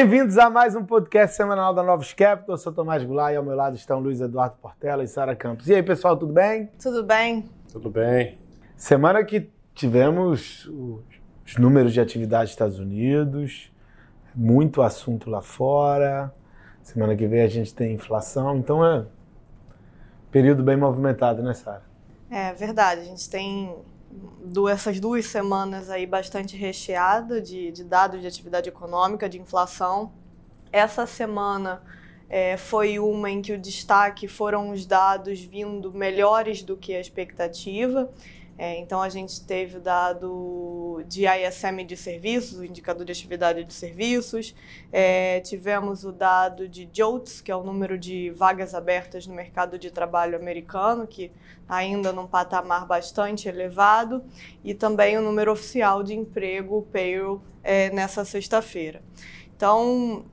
Bem-vindos a mais um podcast semanal da Novos Capital. Eu sou Tomás Goulart e ao meu lado estão Luiz Eduardo Portela e Sara Campos. E aí, pessoal, tudo bem? Tudo bem. Tudo bem. Semana que tivemos os números de atividade dos Estados Unidos, muito assunto lá fora. Semana que vem a gente tem inflação, então é período bem movimentado, né, Sara? É verdade, a gente tem essas duas semanas aí bastante recheada de, de dados de atividade econômica, de inflação. Essa semana é, foi uma em que o destaque foram os dados vindo melhores do que a expectativa. É, então, a gente teve o dado de ISM de serviços, o indicador de atividade de serviços, é, tivemos o dado de JOLTS, que é o número de vagas abertas no mercado de trabalho americano, que está ainda num patamar bastante elevado, e também o número oficial de emprego, payroll, é, nessa sexta-feira. Então,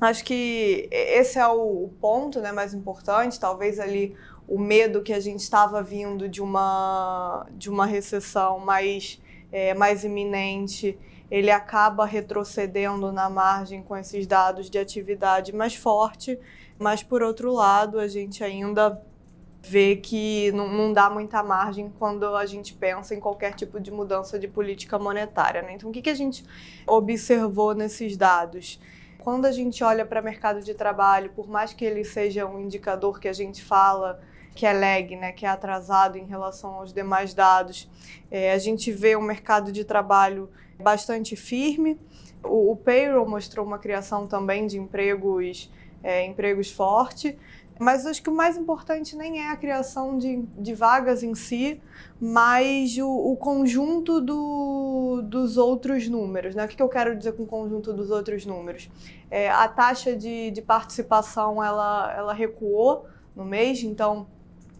acho que esse é o ponto né, mais importante, talvez ali o medo que a gente estava vindo de uma, de uma recessão mais, é, mais iminente, ele acaba retrocedendo na margem com esses dados de atividade mais forte, mas por outro lado, a gente ainda vê que não, não dá muita margem quando a gente pensa em qualquer tipo de mudança de política monetária. Né? Então, o que, que a gente observou nesses dados? Quando a gente olha para o mercado de trabalho, por mais que ele seja um indicador que a gente fala que é lag, né, que é atrasado em relação aos demais dados. É, a gente vê um mercado de trabalho bastante firme. O, o payroll mostrou uma criação também de empregos, é, empregos forte. Mas acho que o mais importante nem é a criação de, de vagas em si, mas o, o conjunto do, dos outros números. Né? O que eu quero dizer com o conjunto dos outros números? É, a taxa de, de participação ela, ela recuou no mês, então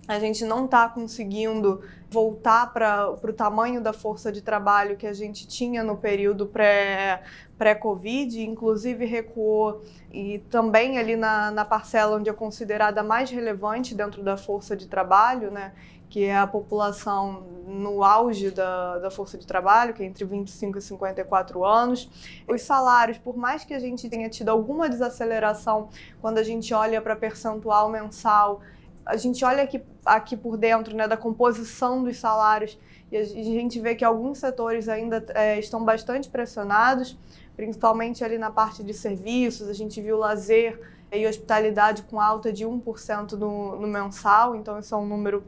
a gente não está conseguindo voltar para o tamanho da força de trabalho que a gente tinha no período pré, pré-Covid, inclusive recuou e também ali na, na parcela onde é considerada mais relevante dentro da força de trabalho, né, que é a população no auge da, da força de trabalho, que é entre 25 e 54 anos. Os salários, por mais que a gente tenha tido alguma desaceleração quando a gente olha para percentual mensal, a gente olha aqui, aqui por dentro né, da composição dos salários e a gente vê que alguns setores ainda é, estão bastante pressionados, principalmente ali na parte de serviços. A gente viu lazer e hospitalidade com alta de 1% no, no mensal, então isso é um número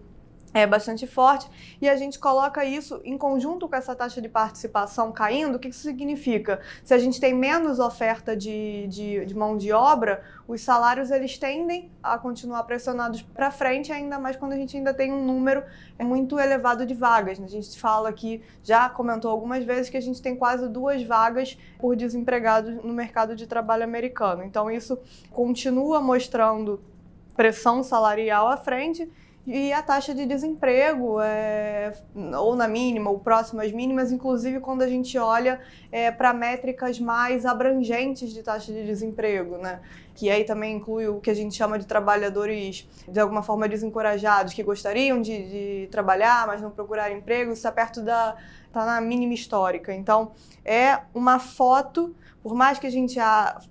é bastante forte e a gente coloca isso em conjunto com essa taxa de participação caindo. O que isso significa? Se a gente tem menos oferta de, de, de mão de obra, os salários eles tendem a continuar pressionados para frente, ainda mais quando a gente ainda tem um número muito elevado de vagas. Né? A gente fala aqui, já comentou algumas vezes, que a gente tem quase duas vagas por desempregado no mercado de trabalho americano. Então isso continua mostrando pressão salarial à frente e a taxa de desemprego, é, ou na mínima, ou próximo às mínimas, inclusive quando a gente olha é, para métricas mais abrangentes de taxa de desemprego, né? que aí também inclui o que a gente chama de trabalhadores de alguma forma desencorajados, que gostariam de, de trabalhar, mas não procuraram emprego, está perto da. está na mínima histórica. Então, é uma foto, por mais que a gente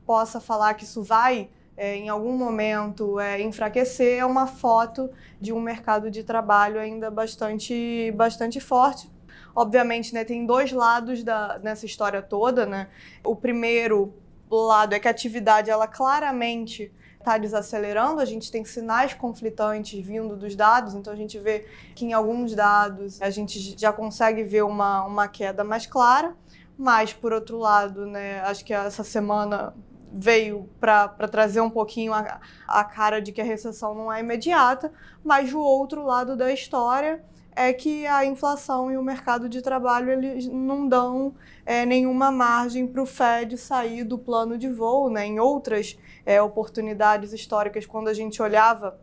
possa falar que isso vai é, em algum momento é, enfraquecer, é uma foto de um mercado de trabalho ainda bastante, bastante forte. Obviamente, né, tem dois lados da, nessa história toda. Né? O primeiro lado é que a atividade ela claramente está desacelerando, a gente tem sinais conflitantes vindo dos dados, então a gente vê que em alguns dados a gente já consegue ver uma, uma queda mais clara, mas por outro lado, né, acho que essa semana veio para trazer um pouquinho a, a cara de que a recessão não é imediata, mas o outro lado da história é que a inflação e o mercado de trabalho eles não dão é, nenhuma margem para o Fed sair do plano de voo. Né? Em outras é, oportunidades históricas, quando a gente olhava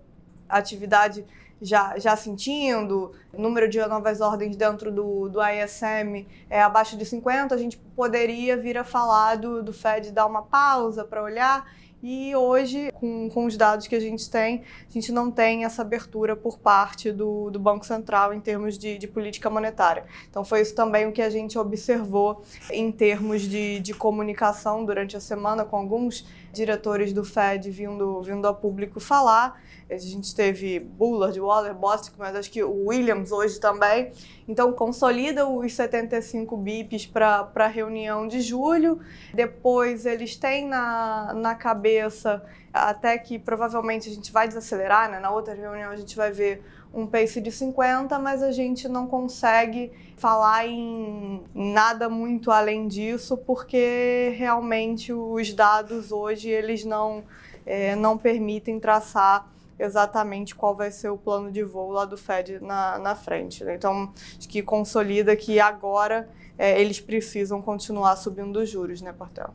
a atividade já, já sentindo, número de novas ordens dentro do, do ISM é abaixo de 50, a gente poderia vir a falar do, do Fed dar uma pausa para olhar. E hoje, com, com os dados que a gente tem, a gente não tem essa abertura por parte do, do Banco Central em termos de, de, política monetária. Então, foi isso também o que a gente observou em termos de, de comunicação durante a semana, com alguns diretores do Fed vindo, vindo a público falar. A gente teve Bullard, Waller, Bostic, mas acho que o Williams hoje também. Então, consolida os 75 bips para a reunião de julho. Depois, eles têm na, na cabeça até que provavelmente a gente vai desacelerar, né? Na outra reunião a gente vai ver um pace de 50, mas a gente não consegue falar em nada muito além disso, porque realmente os dados hoje eles não, é, não permitem traçar exatamente qual vai ser o plano de voo lá do Fed na, na frente. Né? Então, acho que consolida que agora é, eles precisam continuar subindo os juros, né, Portel?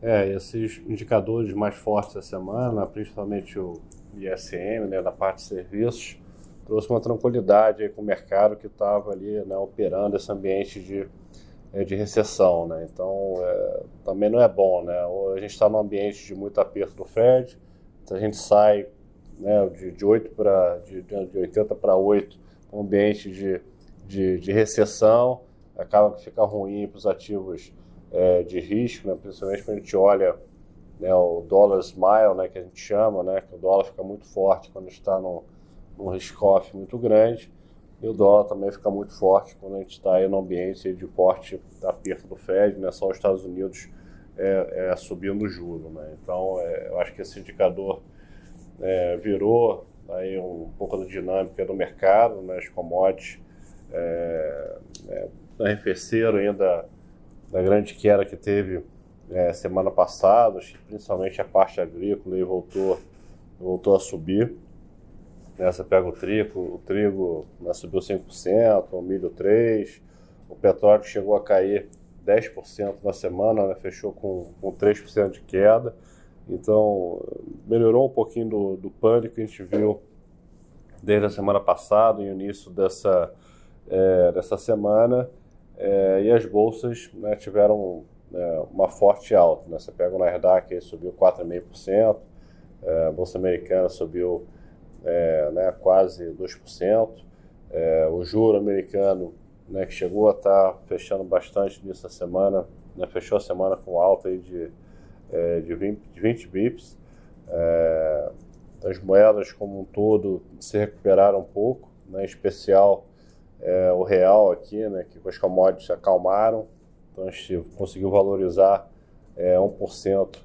É, esses indicadores mais fortes da semana, principalmente o ISM, né, da parte de serviços, trouxe uma tranquilidade com o mercado que estava ali né, operando esse ambiente de, é, de recessão. Né? Então, é, também não é bom. Né? A gente está num ambiente de muito aperto do Fed, então a gente sai né, de, de, 8 pra, de, de 80 para 8, um ambiente de, de, de recessão, acaba que fica ruim para os ativos é, de risco, né, principalmente quando a gente olha né, o dólar smile, né, que a gente chama, né, que o dólar fica muito forte quando está num, num risk-off muito grande, e o dólar também fica muito forte quando a gente está aí no ambiente de forte aperto do Fed, né, só os Estados Unidos é, é subindo o juro. Né? Então, é, eu acho que esse indicador é, virou aí um pouco da dinâmica do mercado, né, as commodities é, é, arrefeceram ainda da grande queda que teve é, semana passada, principalmente a parte agrícola e voltou, voltou a subir. Né, você pega o trigo, o trigo né, subiu 5%, o milho 3%, o petróleo chegou a cair 10% na semana, né, fechou com, com 3% de queda. Então, melhorou um pouquinho do, do pânico que a gente viu desde a semana passada e o início dessa, é, dessa semana. É, e as bolsas né, tiveram é, uma forte alta. Né? Você pega o Nasdaq, subiu 4,5%, é, a Bolsa Americana subiu é, né, quase 2%, é, o juro americano, né, que chegou a estar tá fechando bastante nessa semana, né, fechou a semana com alta aí de é, de, 20, de 20 bips. É, as moedas como um todo se recuperaram um pouco, né, em especial é, o real aqui, né, que as commodities se acalmaram, então a gente conseguiu valorizar é, 1%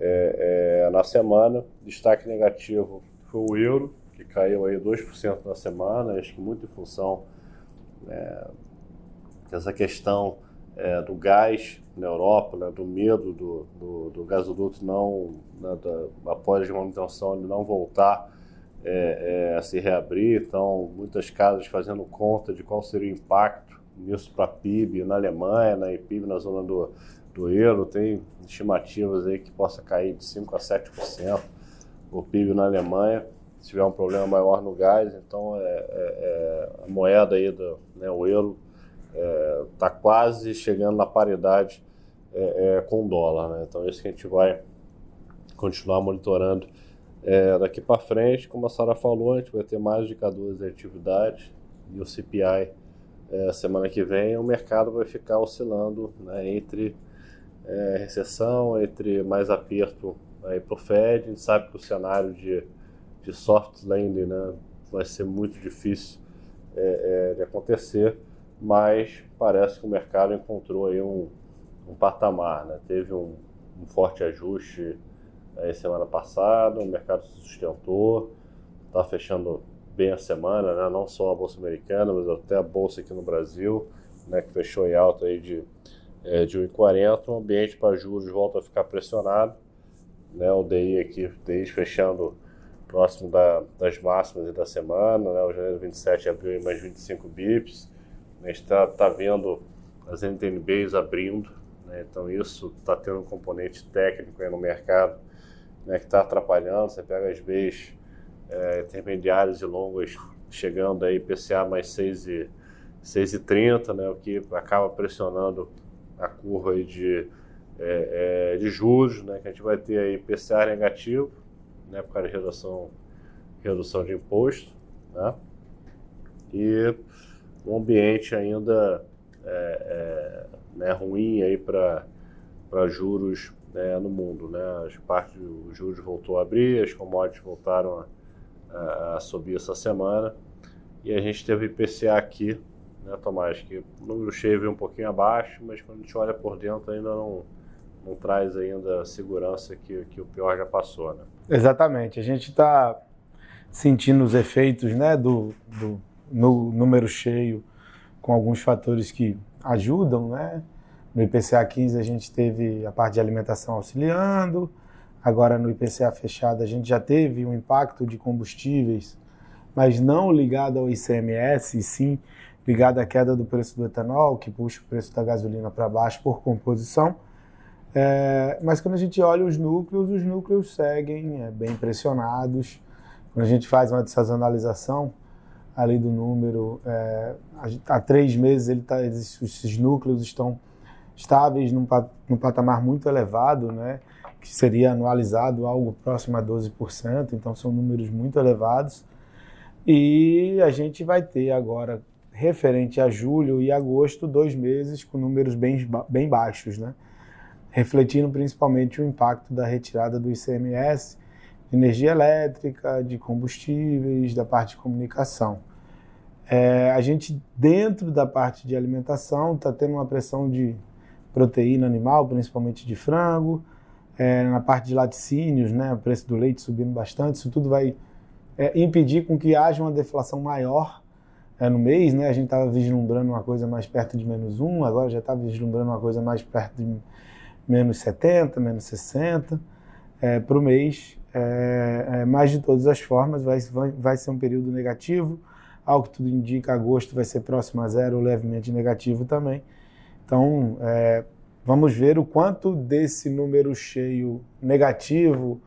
é, é, na semana. Destaque negativo o euro, que caiu aí 2% na semana, acho que muito em função é, dessa questão é, do gás na Europa, né, do medo do, do, do gasoduto não, né, da, após a manutenção, ele não voltar é, é, a se reabrir. Então, muitas casas fazendo conta de qual seria o impacto nisso para PIB na Alemanha, né, e PIB na zona do, do euro. Tem estimativas aí que possa cair de 5% a 7% o PIB na Alemanha se tiver um problema maior no gás. Então, é, é, é a moeda aí, do, né, o euro, está é, quase chegando na paridade é, com o dólar. Né? Então, isso que a gente vai continuar monitorando daqui para frente. Como a Sara falou, a gente vai ter mais indicadores de atividade e o CPI é, semana que vem. O mercado vai ficar oscilando né, entre é, recessão, entre mais aperto para o Fed. A gente sabe que o cenário de, de soft landing né, vai ser muito difícil de acontecer mas parece que o mercado encontrou aí um, um patamar, né? Teve um, um forte ajuste aí semana passada, o mercado se sustentou, está fechando bem a semana, né? Não só a bolsa americana, mas até a bolsa aqui no Brasil, né? Que fechou em alta aí de é, de 1,40, o ambiente para juros volta a ficar pressionado, né? O DI aqui, DI fechando próximo da, das máximas da semana, né? O janeiro 27 abriu mais 25 bips a gente está tá vendo as NTNBs abrindo, né? então isso está tendo um componente técnico no mercado né, que está atrapalhando. Você pega as Bs é, intermediárias e longas chegando aí PCA mais 6,30, e, 6 e 30, né, o que acaba pressionando a curva aí de, é, é, de juros, né, que a gente vai ter aí PCA negativo, né, por causa de redução, redução de imposto, né, e um ambiente ainda é, é né, ruim aí para juros né, no mundo. Né? As partes dos juros voltou a abrir, as commodities voltaram a, a, a, subir essa semana e a gente teve IPCA aqui, né, Tomás, que o número cheio veio um pouquinho abaixo, mas quando a gente olha por dentro ainda não, não traz ainda segurança que, que o pior já passou. Né? Exatamente, a gente está sentindo os efeitos né, do, do no número cheio, com alguns fatores que ajudam, né? No IPCA 15 a gente teve a parte de alimentação auxiliando, agora no IPCA fechado a gente já teve um impacto de combustíveis, mas não ligado ao ICMS, e sim ligado à queda do preço do etanol, que puxa o preço da gasolina para baixo por composição. É, mas quando a gente olha os núcleos, os núcleos seguem é, bem pressionados. Quando a gente faz uma dessazonalização, ali do número. É, há três meses ele tá, esses núcleos estão estáveis num, num patamar muito elevado, né, que seria anualizado algo próximo a 12%, então são números muito elevados. E a gente vai ter agora, referente a julho e agosto, dois meses com números bem, bem baixos, né? Refletindo principalmente o impacto da retirada do ICMS de energia elétrica, de combustíveis, da parte de comunicação. É, a gente, dentro da parte de alimentação, está tendo uma pressão de proteína animal, principalmente de frango, é, na parte de laticínios, né, o preço do leite subindo bastante, isso tudo vai é, impedir com que haja uma deflação maior é, no mês, né, a gente estava vislumbrando uma coisa mais perto de menos 1, agora já está vislumbrando uma coisa mais perto de menos 70, menos 60 é, para o mês, é, é, mas de todas as formas vai, vai, vai ser um período negativo, ao que tudo indica, agosto vai ser próximo a zero ou levemente negativo também. Então, é, vamos ver o quanto desse número cheio negativo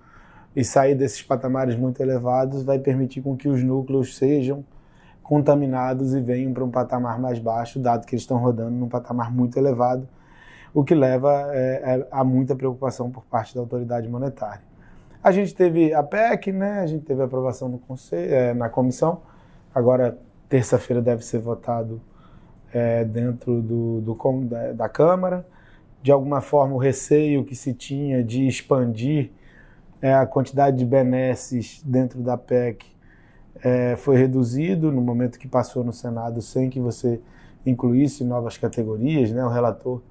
e sair desses patamares muito elevados vai permitir com que os núcleos sejam contaminados e venham para um patamar mais baixo, dado que eles estão rodando num patamar muito elevado, o que leva é, é, a muita preocupação por parte da autoridade monetária. A gente teve a PEC, né? a gente teve a aprovação conselho, é, na comissão, Agora, terça-feira deve ser votado é, dentro do, do da, da, Câmara. De alguma forma, o receio que se tinha de expandir é, a quantidade de benesses dentro da PEC é, foi reduzido no momento que passou no Senado, sem que você incluísse novas categorias. Né? O relator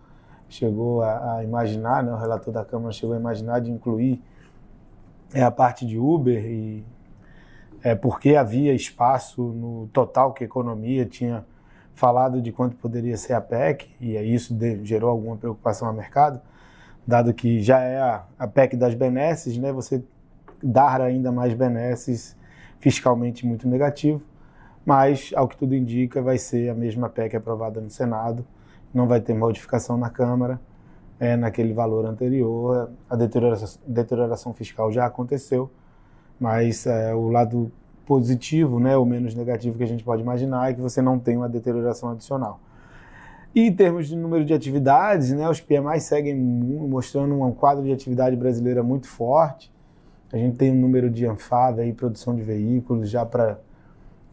chegou a, a imaginar, né? o relator da Câmara chegou a imaginar de incluir é, a parte de Uber e é, porque havia espaço no total que a economia tinha falado de quanto poderia ser a PEC, e isso de, gerou alguma preocupação ao mercado, dado que já é a, a PEC das benesses, né, você dar ainda mais benesses fiscalmente muito negativo, mas, ao que tudo indica, vai ser a mesma PEC aprovada no Senado, não vai ter modificação na Câmara, é, naquele valor anterior, a deterioração, deterioração fiscal já aconteceu, mas é, o lado positivo, né, ou menos negativo que a gente pode imaginar é que você não tem uma deterioração adicional. E em termos de número de atividades, né, os PMI seguem mostrando um quadro de atividade brasileira muito forte. A gente tem um número de ANFAV aí, produção de veículos, já para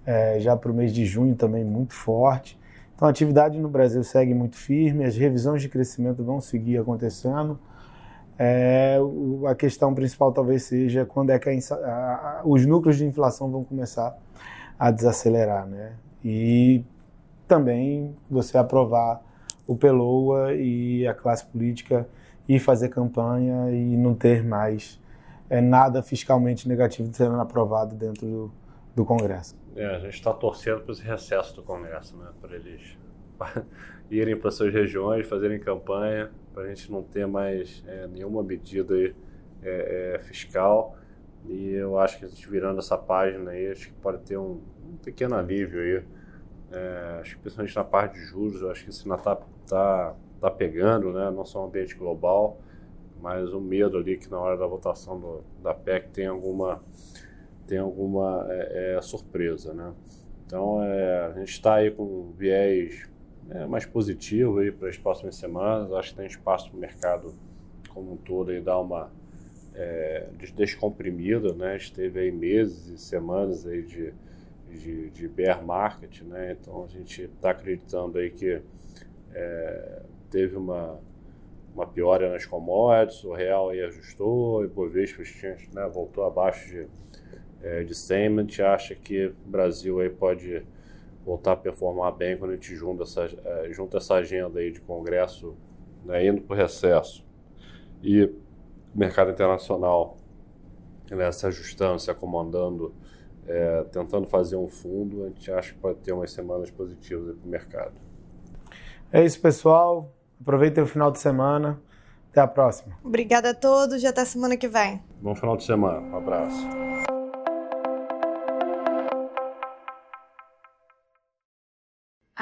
é, já para o mês de junho também muito forte. Então a atividade no Brasil segue muito firme, as revisões de crescimento vão seguir acontecendo. É, a questão principal talvez seja quando é que a, a, os núcleos de inflação vão começar a desacelerar, né? E também você aprovar o PELOA e a classe política e fazer campanha e não ter mais é, nada fiscalmente negativo sendo aprovado dentro do, do Congresso. É, a gente está torcendo para esse recesso do Congresso, né? Para eles irem para suas regiões, fazerem campanha, para a gente não ter mais é, nenhuma medida aí, é, é, fiscal. E eu acho que a gente virando essa página aí, acho que pode ter um, um pequeno alívio aí. É, acho que principalmente na parte de juros, eu acho que isso ainda está tá, tá pegando, né? não só no ambiente global, mas o medo ali que na hora da votação do, da PEC tem alguma, tem alguma é, é, surpresa. Né? Então é, a gente está aí com viés é, mais positivo aí para as próximas semanas. Acho que tem espaço para o mercado como um todo aí dá uma é, descomprimida, né? Esteve aí meses e semanas aí de, de, de bear market, né? Então a gente está acreditando aí que é, teve uma, uma piora nas commodities, o real aí ajustou, o Ibovespa né, voltou abaixo de, é, de 100, a gente acha que o Brasil aí pode voltar a performar bem quando a gente junta essa, é, junta essa agenda aí de congresso né, indo para o recesso e o mercado internacional né, se ajustando, se acomodando, é, tentando fazer um fundo, a gente acha que pode ter umas semanas positivas para o mercado. É isso, pessoal. Aproveitem o final de semana. Até a próxima. Obrigada a todos e até semana que vem. Bom final de semana. Um abraço.